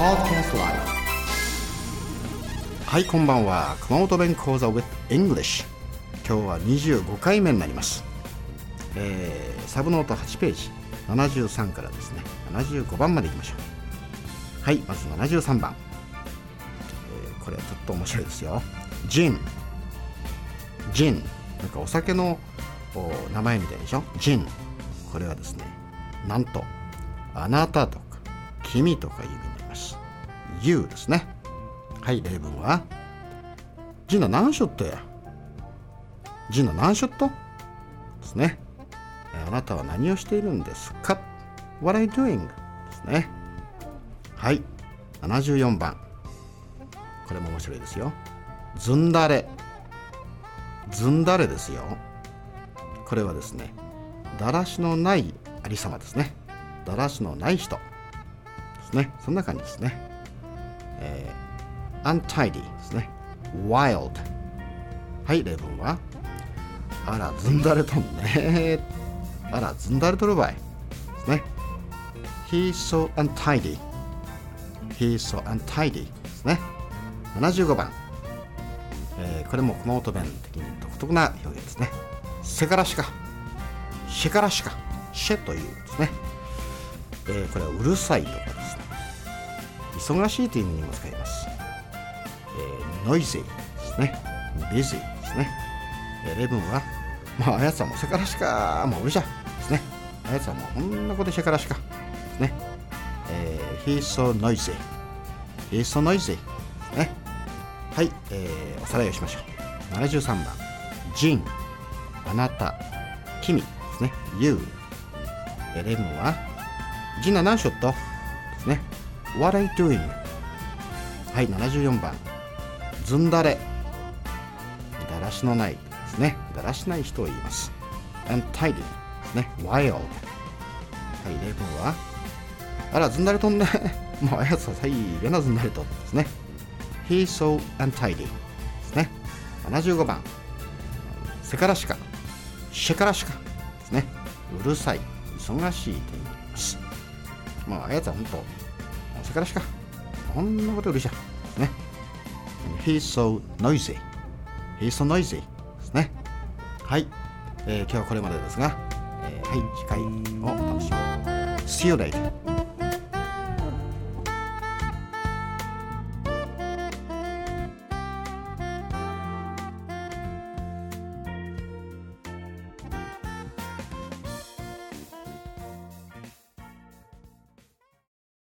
はいこんばんは。熊本弁講座 with English 今日は25回目になります、えー、サブノート8ページ。73からですね。75番までいきましょう。はいまず73番、えーこれはちょっと面白いですよ。ジン。ジン。なんかお酒のお名前みたいでしょ？ジン。これはですねなんとあなたとか君とかいうます You ですね。はい例文は。ジナ何ショットや。ジナ何ショットですね。あなたは何をしているんですか？What are you doing? ですね。はい74番。これも面白いですよ。ずんだれ。ずんだれですよ。これはですねだらしのないありさまですね。だらしのない人。ですね。そんな感じですね。えー、untidy ですね。wild はい例文は。あらずんだれとんね。あらずんだれとるばい。ですね。He's so untidy He's so untidy ですね。75番、えーこれも熊本弁的に独特な表現ですね。せからしか。シェからしか。シェというですね、えーこれはうるさいとかです忙しいという意味にも使います、えー、ノイジーですね。ビジーですね、えー例文はまああやつはもうせからしかもううるしゃですね。あやつはもうこんなことせからしかですね、えー、He's so noisy He's so noisy ですね。はい、えーおさらいをしましょう。73番。ジンあなた君ですね。You えー例文はジンナ何ショットですね。What I doing? はい74番。ずんだれ。だらしのないですね。だらしない人を言います。Untidy ね。Wild はい例文は。あらずんだれとんね もうあやつは最悪なずんだれとですね。He's so untidy ですね。75番。せからしか。シェからしかですね。うるさい。忙しいと言います。まああやつは本当せからしかこんなことうるしゃね。He's so noisy He's so noisy ですね。はい、えー今日はこれまでですが、えーはい次回をお楽しみに。See you later